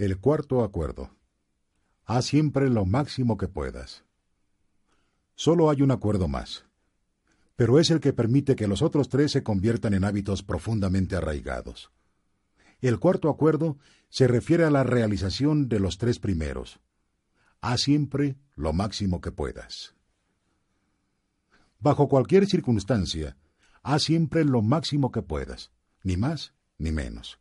El cuarto acuerdo. Haz siempre lo máximo que puedas. Solo hay un acuerdo más, pero es el que permite que los otros tres se conviertan en hábitos profundamente arraigados. El cuarto acuerdo se refiere a la realización de los tres primeros. Haz siempre lo máximo que puedas. Bajo cualquier circunstancia, haz siempre lo máximo que puedas, ni más ni menos.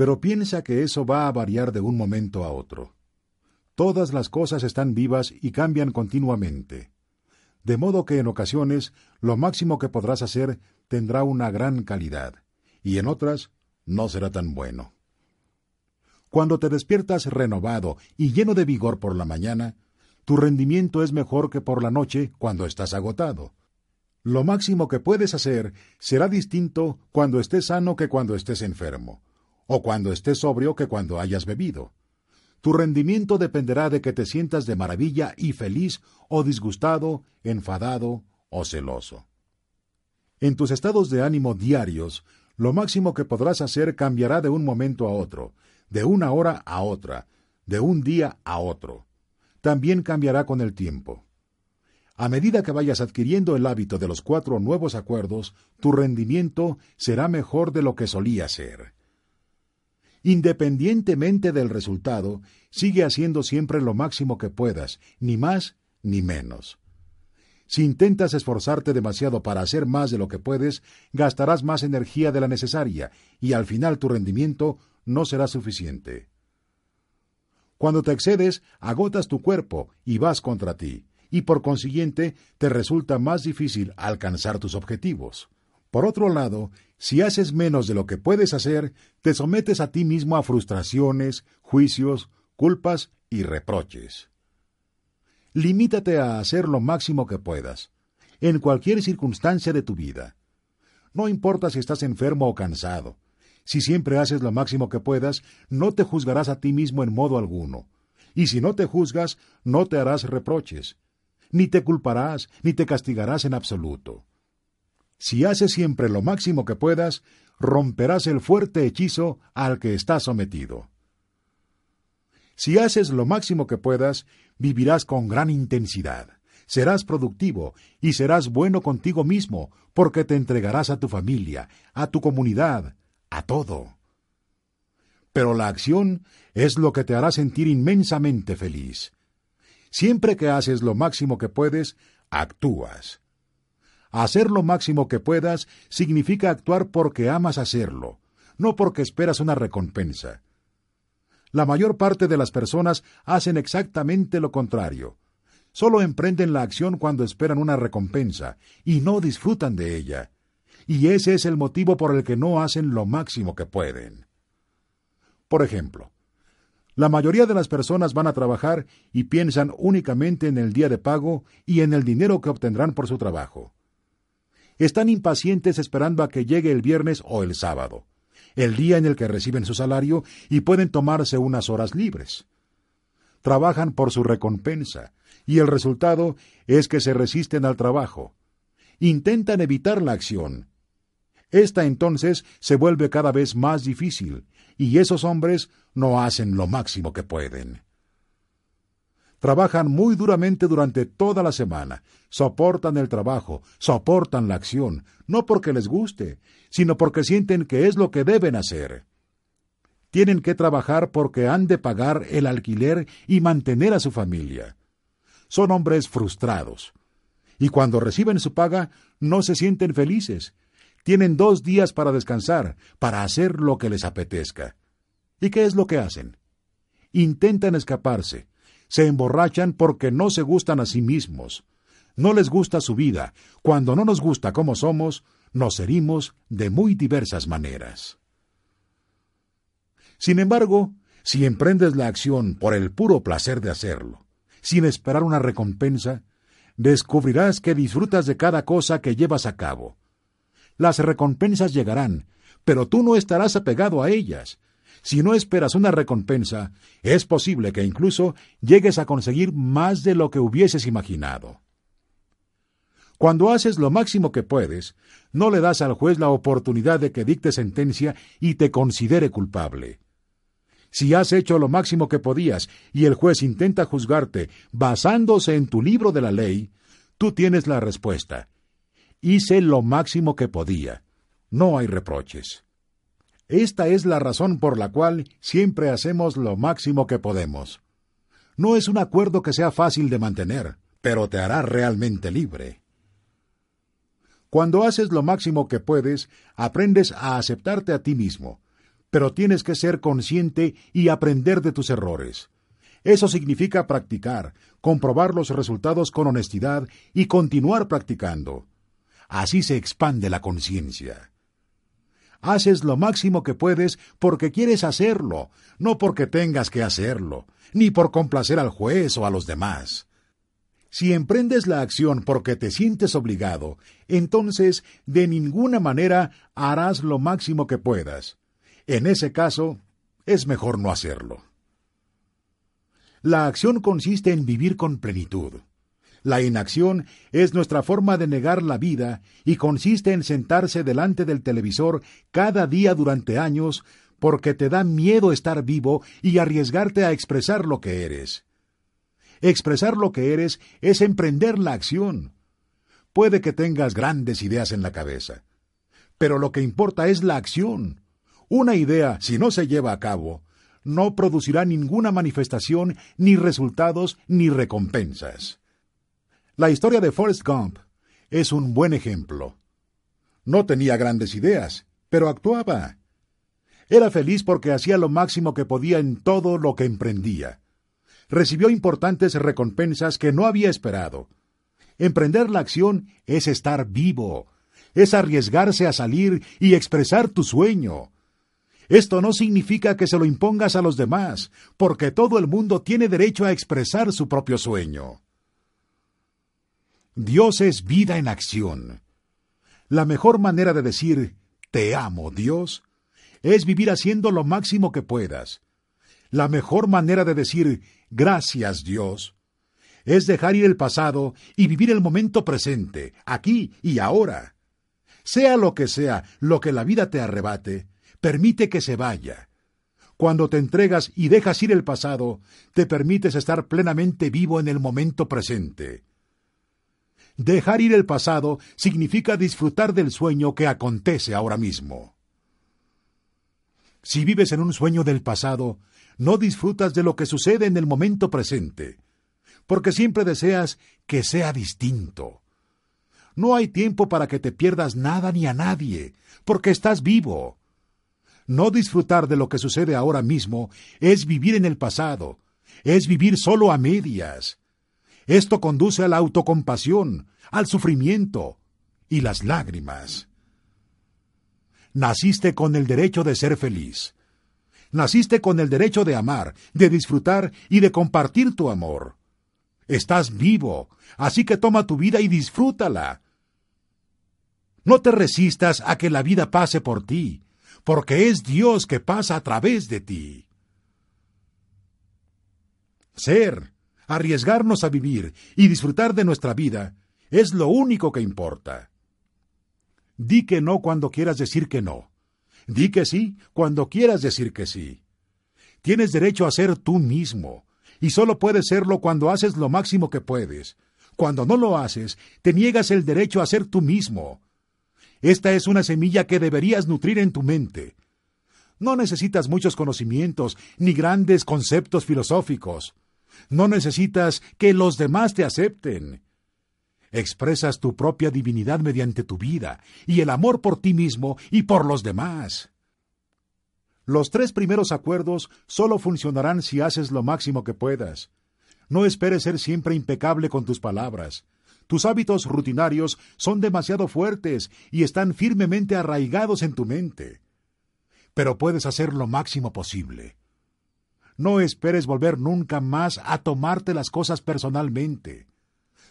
Pero piensa que eso va a variar de un momento a otro. Todas las cosas están vivas y cambian continuamente. De modo que en ocasiones lo máximo que podrás hacer tendrá una gran calidad, y en otras no será tan bueno. Cuando te despiertas renovado y lleno de vigor por la mañana, tu rendimiento es mejor que por la noche cuando estás agotado. Lo máximo que puedes hacer será distinto cuando estés sano que cuando estés enfermo, o cuando estés sobrio que cuando hayas bebido. Tu rendimiento dependerá de que te sientas de maravilla y feliz o disgustado, enfadado o celoso. En tus estados de ánimo diarios, lo máximo que podrás hacer cambiará de un momento a otro, de una hora a otra, de un día a otro. También cambiará con el tiempo. A medida que vayas adquiriendo el hábito de los cuatro nuevos acuerdos, tu rendimiento será mejor de lo que solía ser. Independientemente del resultado, sigue haciendo siempre lo máximo que puedas, ni más ni menos. Si intentas esforzarte demasiado para hacer más de lo que puedes, gastarás más energía de la necesaria y al final tu rendimiento no será suficiente. Cuando te excedes, agotas tu cuerpo y vas contra ti y por consiguiente te resulta más difícil alcanzar tus objetivos. Por otro lado, si haces menos de lo que puedes hacer, te sometes a ti mismo a frustraciones, juicios, culpas y reproches. Limítate a hacer lo máximo que puedas, en cualquier circunstancia de tu vida. No importa si estás enfermo o cansado. Si siempre haces lo máximo que puedas, no te juzgarás a ti mismo en modo alguno. Y si no te juzgas, no te harás reproches ni te culparás, ni te castigarás en absoluto. Si haces siempre lo máximo que puedas, romperás el fuerte hechizo al que estás sometido. Si haces lo máximo que puedas, vivirás con gran intensidad, serás productivo y serás bueno contigo mismo, porque te entregarás a tu familia, a tu comunidad, a todo. Pero la acción es lo que te hará sentir inmensamente feliz. Siempre que haces lo máximo que puedes, actúas. Hacer lo máximo que puedas significa actuar porque amas hacerlo, no porque esperas una recompensa. La mayor parte de las personas hacen exactamente lo contrario. Solo emprenden la acción cuando esperan una recompensa y no disfrutan de ella. Y ese es el motivo por el que no hacen lo máximo que pueden. Por ejemplo, la mayoría de las personas van a trabajar y piensan únicamente en el día de pago y en el dinero que obtendrán por su trabajo. Están impacientes esperando a que llegue el viernes o el sábado, el día en el que reciben su salario y pueden tomarse unas horas libres. Trabajan por su recompensa, y el resultado es que se resisten al trabajo. Intentan evitar la acción. Esta entonces se vuelve cada vez más difícil, y esos hombres no hacen lo máximo que pueden. Trabajan muy duramente durante toda la semana, soportan el trabajo, soportan la acción, no porque les guste, sino porque sienten que es lo que deben hacer. Tienen que trabajar porque han de pagar el alquiler y mantener a su familia. Son hombres frustrados. Y cuando reciben su paga, no se sienten felices, tienen dos días para descansar, para hacer lo que les apetezca. ¿Y qué es lo que hacen? Intentan escaparse, se emborrachan porque no se gustan a sí mismos, no les gusta su vida, cuando no nos gusta como somos, nos herimos de muy diversas maneras. Sin embargo, si emprendes la acción por el puro placer de hacerlo, sin esperar una recompensa, descubrirás que disfrutas de cada cosa que llevas a cabo, las recompensas llegarán, pero tú no estarás apegado a ellas. Si no esperas una recompensa, es posible que incluso llegues a conseguir más de lo que hubieses imaginado. Cuando haces lo máximo que puedes, no le das al juez la oportunidad de que dicte sentencia y te considere culpable. Si has hecho lo máximo que podías y el juez intenta juzgarte basándose en tu libro de la ley, tú tienes la respuesta. Hice lo máximo que podía. No hay reproches. Esta es la razón por la cual siempre hacemos lo máximo que podemos. No es un acuerdo que sea fácil de mantener, pero te hará realmente libre. Cuando haces lo máximo que puedes, aprendes a aceptarte a ti mismo, pero tienes que ser consciente y aprender de tus errores. Eso significa practicar, comprobar los resultados con honestidad y continuar practicando. Así se expande la conciencia. Haces lo máximo que puedes porque quieres hacerlo, no porque tengas que hacerlo, ni por complacer al juez o a los demás. Si emprendes la acción porque te sientes obligado, entonces de ninguna manera harás lo máximo que puedas. En ese caso, es mejor no hacerlo. La acción consiste en vivir con plenitud. La inacción es nuestra forma de negar la vida y consiste en sentarse delante del televisor cada día durante años porque te da miedo estar vivo y arriesgarte a expresar lo que eres. Expresar lo que eres es emprender la acción. Puede que tengas grandes ideas en la cabeza, pero lo que importa es la acción. Una idea, si no se lleva a cabo, no producirá ninguna manifestación, ni resultados, ni recompensas. La historia de Forrest Gump es un buen ejemplo. No tenía grandes ideas, pero actuaba. Era feliz porque hacía lo máximo que podía en todo lo que emprendía. Recibió importantes recompensas que no había esperado. Emprender la acción es estar vivo, es arriesgarse a salir y expresar tu sueño, esto no significa que se lo impongas a los demás, porque todo el mundo tiene derecho a expresar su propio sueño. Dios es vida en acción. La mejor manera de decir te amo, Dios, es vivir haciendo lo máximo que puedas. La mejor manera de decir gracias, Dios, es dejar ir el pasado y vivir el momento presente, aquí y ahora. Sea lo que sea lo que la vida te arrebate, permite que se vaya. Cuando te entregas y dejas ir el pasado, te permites estar plenamente vivo en el momento presente. Dejar ir el pasado significa disfrutar del sueño que acontece ahora mismo. Si vives en un sueño del pasado, no disfrutas de lo que sucede en el momento presente, porque siempre deseas que sea distinto. No hay tiempo para que te pierdas nada ni a nadie, porque estás vivo. No disfrutar de lo que sucede ahora mismo es vivir en el pasado, es vivir solo a medias. Esto conduce a la autocompasión, al sufrimiento y las lágrimas. Naciste con el derecho de ser feliz. Naciste con el derecho de amar, de disfrutar y de compartir tu amor. Estás vivo, así que toma tu vida y disfrútala. No te resistas a que la vida pase por ti porque es Dios que pasa a través de ti. Ser, arriesgarnos a vivir y disfrutar de nuestra vida es lo único que importa. Di que no cuando quieras decir que no. Di que sí cuando quieras decir que sí. Tienes derecho a ser tú mismo, y solo puedes serlo cuando haces lo máximo que puedes. Cuando no lo haces, te niegas el derecho a ser tú mismo, esta es una semilla que deberías nutrir en tu mente. No necesitas muchos conocimientos ni grandes conceptos filosóficos. No necesitas que los demás te acepten. Expresas tu propia divinidad mediante tu vida y el amor por ti mismo y por los demás. Los tres primeros acuerdos solo funcionarán si haces lo máximo que puedas. No esperes ser siempre impecable con tus palabras. Tus hábitos rutinarios son demasiado fuertes y están firmemente arraigados en tu mente. Pero puedes hacer lo máximo posible. No esperes volver nunca más a tomarte las cosas personalmente.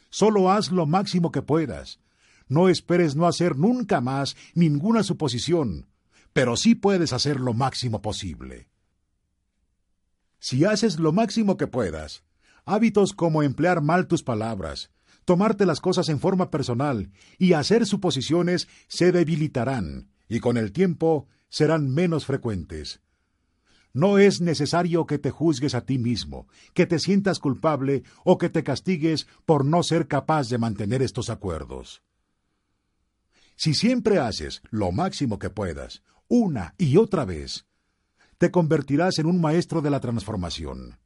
Solo haz lo máximo que puedas. No esperes no hacer nunca más ninguna suposición, pero sí puedes hacer lo máximo posible. Si haces lo máximo que puedas, hábitos como emplear mal tus palabras, tomarte las cosas en forma personal y hacer suposiciones se debilitarán y con el tiempo serán menos frecuentes. No es necesario que te juzgues a ti mismo, que te sientas culpable o que te castigues por no ser capaz de mantener estos acuerdos. Si siempre haces lo máximo que puedas, una y otra vez, te convertirás en un maestro de la transformación.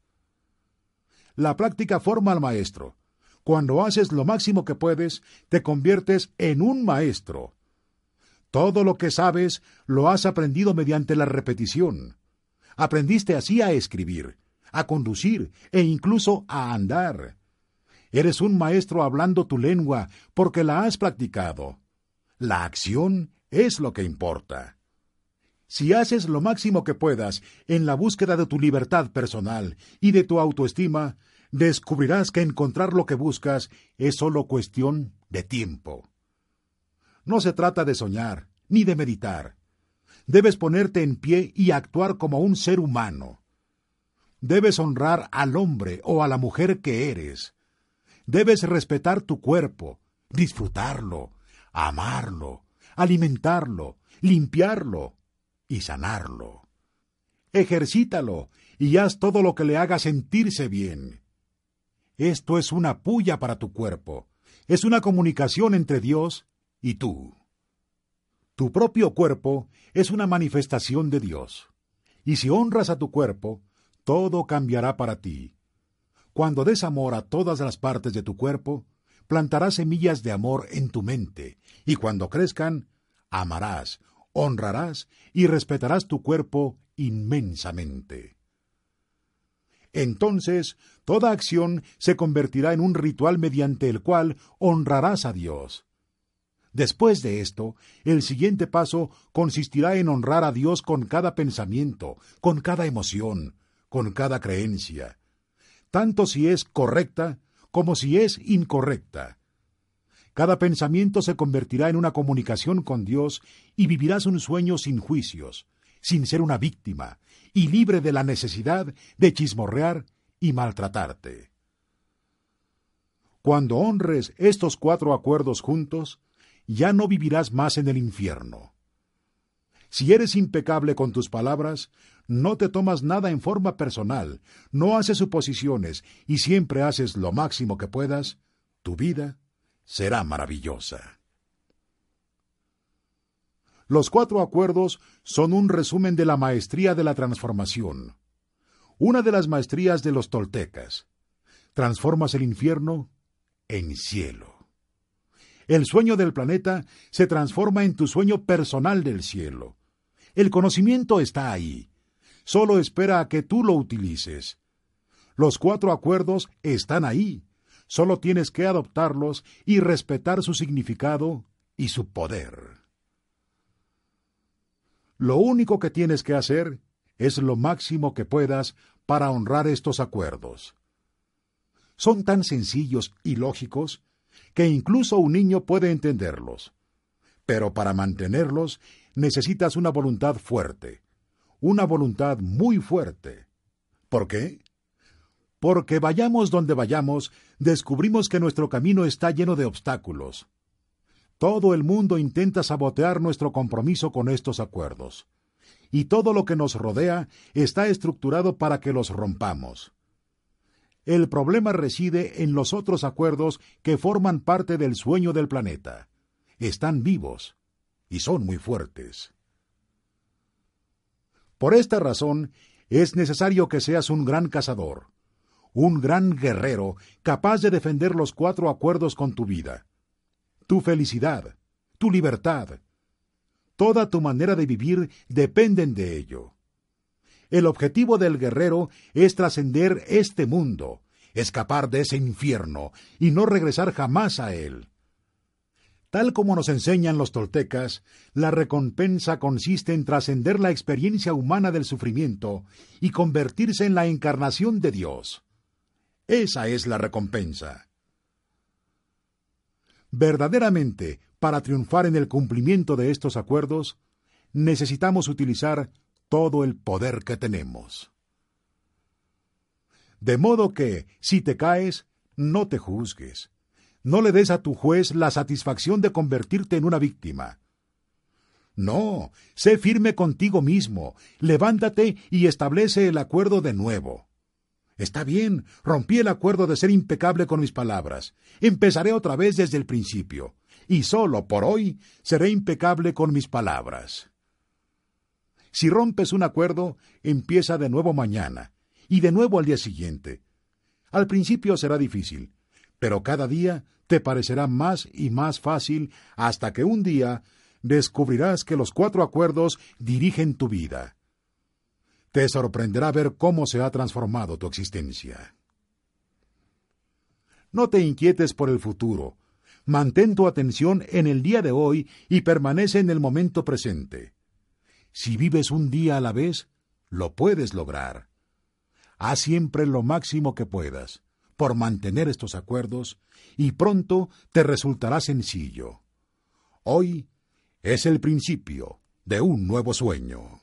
La práctica forma al maestro. Cuando haces lo máximo que puedes, te conviertes en un maestro. Todo lo que sabes lo has aprendido mediante la repetición. Aprendiste así a escribir, a conducir e incluso a andar. Eres un maestro hablando tu lengua porque la has practicado. La acción es lo que importa. Si haces lo máximo que puedas en la búsqueda de tu libertad personal y de tu autoestima, descubrirás que encontrar lo que buscas es solo cuestión de tiempo. No se trata de soñar, ni de meditar. Debes ponerte en pie y actuar como un ser humano. Debes honrar al hombre o a la mujer que eres. Debes respetar tu cuerpo, disfrutarlo, amarlo, alimentarlo, limpiarlo y sanarlo. Ejercítalo y haz todo lo que le haga sentirse bien. Esto es una puya para tu cuerpo. Es una comunicación entre Dios y tú. Tu propio cuerpo es una manifestación de Dios. Y si honras a tu cuerpo, todo cambiará para ti. Cuando des amor a todas las partes de tu cuerpo, plantarás semillas de amor en tu mente, y cuando crezcan, amarás, honrarás y respetarás tu cuerpo inmensamente. Entonces, toda acción se convertirá en un ritual mediante el cual honrarás a Dios. Después de esto, el siguiente paso consistirá en honrar a Dios con cada pensamiento, con cada emoción, con cada creencia, tanto si es correcta como si es incorrecta. Cada pensamiento se convertirá en una comunicación con Dios y vivirás un sueño sin juicios, sin ser una víctima, y libre de la necesidad de chismorrear y maltratarte. Cuando honres estos cuatro acuerdos juntos, ya no vivirás más en el infierno. Si eres impecable con tus palabras, no te tomas nada en forma personal, no haces suposiciones y siempre haces lo máximo que puedas, tu vida será maravillosa. Los cuatro acuerdos son un resumen de la maestría de la transformación. Una de las maestrías de los toltecas. Transformas el infierno en cielo. El sueño del planeta se transforma en tu sueño personal del cielo. El conocimiento está ahí. Solo espera a que tú lo utilices. Los cuatro acuerdos están ahí. Solo tienes que adoptarlos y respetar su significado y su poder. Lo único que tienes que hacer es lo máximo que puedas para honrar estos acuerdos. Son tan sencillos y lógicos que incluso un niño puede entenderlos. Pero para mantenerlos necesitas una voluntad fuerte, una voluntad muy fuerte. ¿Por qué? Porque vayamos donde vayamos, descubrimos que nuestro camino está lleno de obstáculos. Todo el mundo intenta sabotear nuestro compromiso con estos acuerdos. Y todo lo que nos rodea está estructurado para que los rompamos. El problema reside en los otros acuerdos que forman parte del sueño del planeta. Están vivos y son muy fuertes. Por esta razón, es necesario que seas un gran cazador, un gran guerrero capaz de defender los cuatro acuerdos con tu vida, tu felicidad, tu libertad. Toda tu manera de vivir dependen de ello. El objetivo del guerrero es trascender este mundo, escapar de ese infierno y no regresar jamás a él. Tal como nos enseñan los toltecas, la recompensa consiste en trascender la experiencia humana del sufrimiento y convertirse en la encarnación de Dios. Esa es la recompensa. Verdaderamente, para triunfar en el cumplimiento de estos acuerdos, necesitamos utilizar todo el poder que tenemos. De modo que, si te caes, no te juzgues. No le des a tu juez la satisfacción de convertirte en una víctima. No, sé firme contigo mismo, levántate y establece el acuerdo de nuevo. Está bien, rompí el acuerdo de ser impecable con mis palabras. Empezaré otra vez desde el principio, y solo por hoy seré impecable con mis palabras. Si rompes un acuerdo, empieza de nuevo mañana, y de nuevo al día siguiente. Al principio será difícil, pero cada día te parecerá más y más fácil hasta que un día descubrirás que los cuatro acuerdos dirigen tu vida. Te sorprenderá ver cómo se ha transformado tu existencia. No te inquietes por el futuro. Mantén tu atención en el día de hoy y permanece en el momento presente. Si vives un día a la vez, lo puedes lograr. Haz siempre lo máximo que puedas por mantener estos acuerdos y pronto te resultará sencillo. Hoy es el principio de un nuevo sueño.